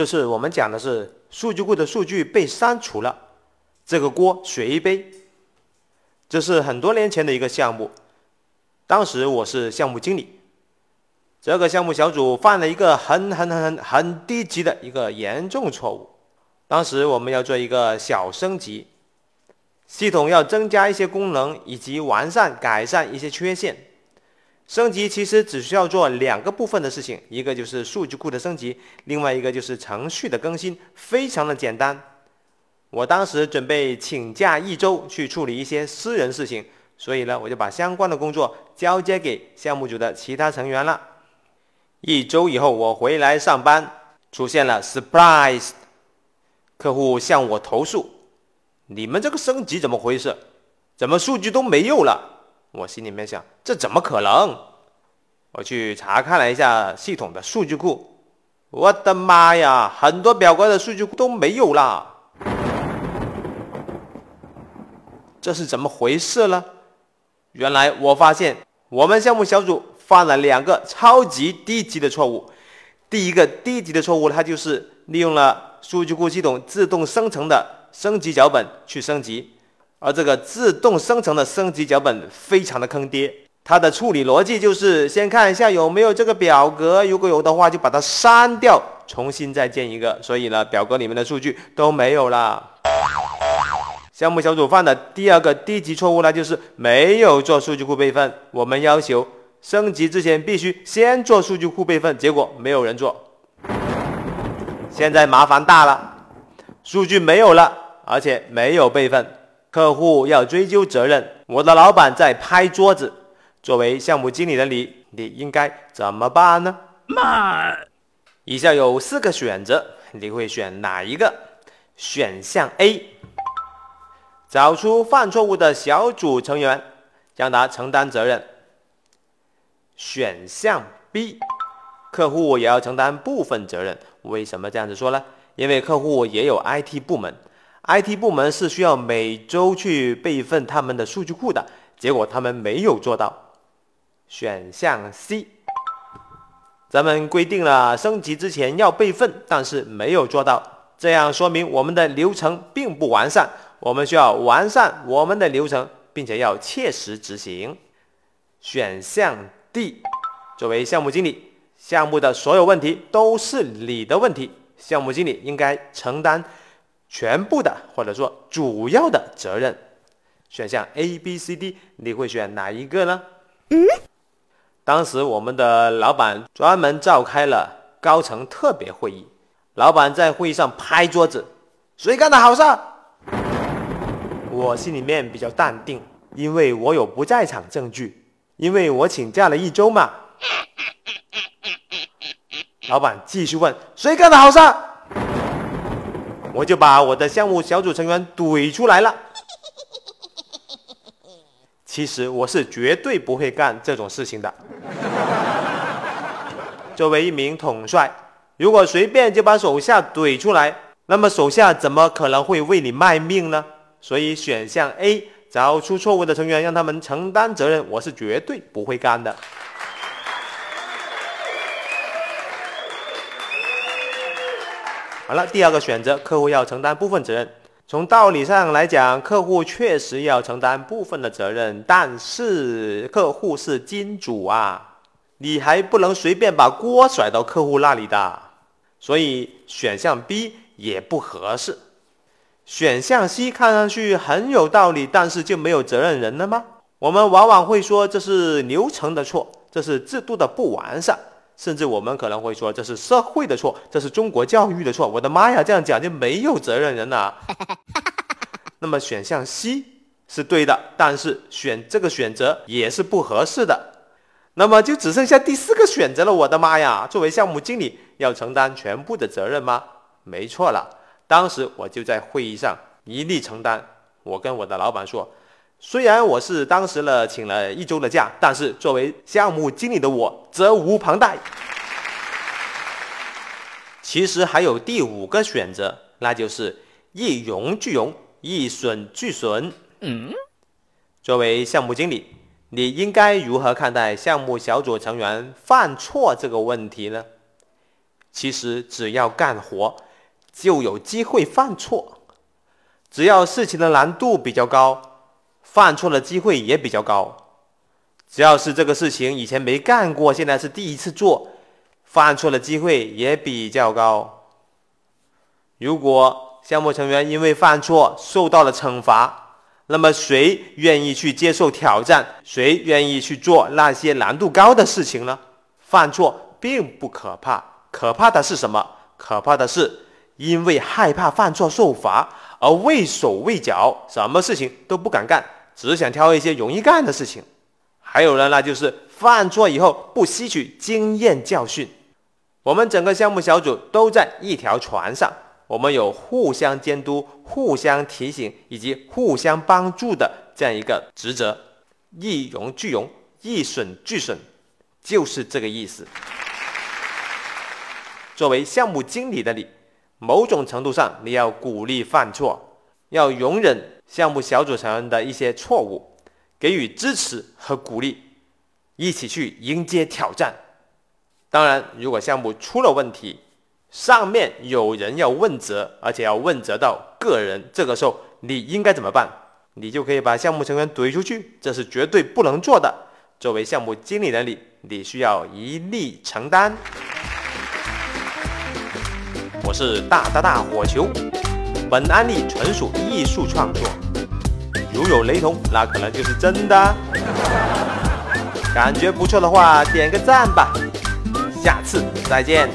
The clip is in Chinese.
这是我们讲的是数据库的数据被删除了，这个锅谁背？这是很多年前的一个项目，当时我是项目经理。这个项目小组犯了一个很很很很很低级的一个严重错误。当时我们要做一个小升级，系统要增加一些功能以及完善改善一些缺陷。升级其实只需要做两个部分的事情，一个就是数据库的升级，另外一个就是程序的更新，非常的简单。我当时准备请假一周去处理一些私人事情，所以呢，我就把相关的工作交接给项目组的其他成员了。一周以后，我回来上班，出现了 surprise，客户向我投诉：“你们这个升级怎么回事？怎么数据都没有了？”我心里面想，这怎么可能？我去查看了一下系统的数据库，我的妈呀，很多表格的数据库都没有啦，这是怎么回事呢？原来我发现我们项目小组犯了两个超级低级的错误。第一个低级的错误，它就是利用了数据库系统自动生成的升级脚本去升级。而这个自动生成的升级脚本非常的坑爹，它的处理逻辑就是先看一下有没有这个表格，如果有的话就把它删掉，重新再建一个。所以呢，表格里面的数据都没有了。项目小组犯的第二个低级错误呢，就是没有做数据库备份。我们要求升级之前必须先做数据库备份，结果没有人做。现在麻烦大了，数据没有了，而且没有备份。客户要追究责任，我的老板在拍桌子。作为项目经理的你，你应该怎么办呢？慢，以下有四个选择，你会选哪一个？选项 A，找出犯错误的小组成员，让他承担责任。选项 B，客户也要承担部分责任。为什么这样子说呢？因为客户也有 IT 部门。IT 部门是需要每周去备份他们的数据库的，结果他们没有做到。选项 C，咱们规定了升级之前要备份，但是没有做到，这样说明我们的流程并不完善。我们需要完善我们的流程，并且要切实执行。选项 D，作为项目经理，项目的所有问题都是你的问题，项目经理应该承担。全部的或者说主要的责任，选项 A、B、C、D，你会选哪一个呢？嗯，当时我们的老板专门召开了高层特别会议，老板在会议上拍桌子：“谁干的好事？”我心里面比较淡定，因为我有不在场证据，因为我请假了一周嘛。老板继续问：“谁干的好事？”我就把我的项目小组成员怼出来了。其实我是绝对不会干这种事情的。作为一名统帅，如果随便就把手下怼出来，那么手下怎么可能会为你卖命呢？所以选项 A，找出错误的成员，让他们承担责任，我是绝对不会干的。好了，第二个选择，客户要承担部分责任。从道理上来讲，客户确实要承担部分的责任，但是客户是金主啊，你还不能随便把锅甩到客户那里的。所以选项 B 也不合适。选项 C 看上去很有道理，但是就没有责任人了吗？我们往往会说这是流程的错，这是制度的不完善。甚至我们可能会说这是社会的错，这是中国教育的错。我的妈呀，这样讲就没有责任人了。那么选项 C 是对的，但是选这个选择也是不合适的。那么就只剩下第四个选择了。我的妈呀，作为项目经理要承担全部的责任吗？没错了，当时我就在会议上一力承担。我跟我的老板说。虽然我是当时呢请了一周的假，但是作为项目经理的我责无旁贷。其实还有第五个选择，那就是一荣俱荣，一损俱损。嗯，作为项目经理，你应该如何看待项目小组成员犯错这个问题呢？其实只要干活，就有机会犯错。只要事情的难度比较高，犯错的机会也比较高。只要是这个事情以前没干过，现在是第一次做，犯错的机会也比较高。如果项目成员因为犯错受到了惩罚，那么谁愿意去接受挑战？谁愿意去做那些难度高的事情呢？犯错并不可怕，可怕的是什么？可怕的是因为害怕犯错受罚而畏手畏脚，什么事情都不敢干，只想挑一些容易干的事情。还有人，那就是犯错以后不吸取经验教训。我们整个项目小组都在一条船上，我们有互相监督、互相提醒以及互相帮助的这样一个职责，一荣俱荣，一损俱损，就是这个意思。作为项目经理的你，某种程度上你要鼓励犯错，要容忍项目小组成员的一些错误。给予支持和鼓励，一起去迎接挑战。当然，如果项目出了问题，上面有人要问责，而且要问责到个人，这个时候你应该怎么办？你就可以把项目成员怼出去，这是绝对不能做的。作为项目经理的你，你需要一力承担。我是大大大火球，本案例纯属艺术创作。如有雷同，那可能就是真的。感觉不错的话，点个赞吧。下次再见。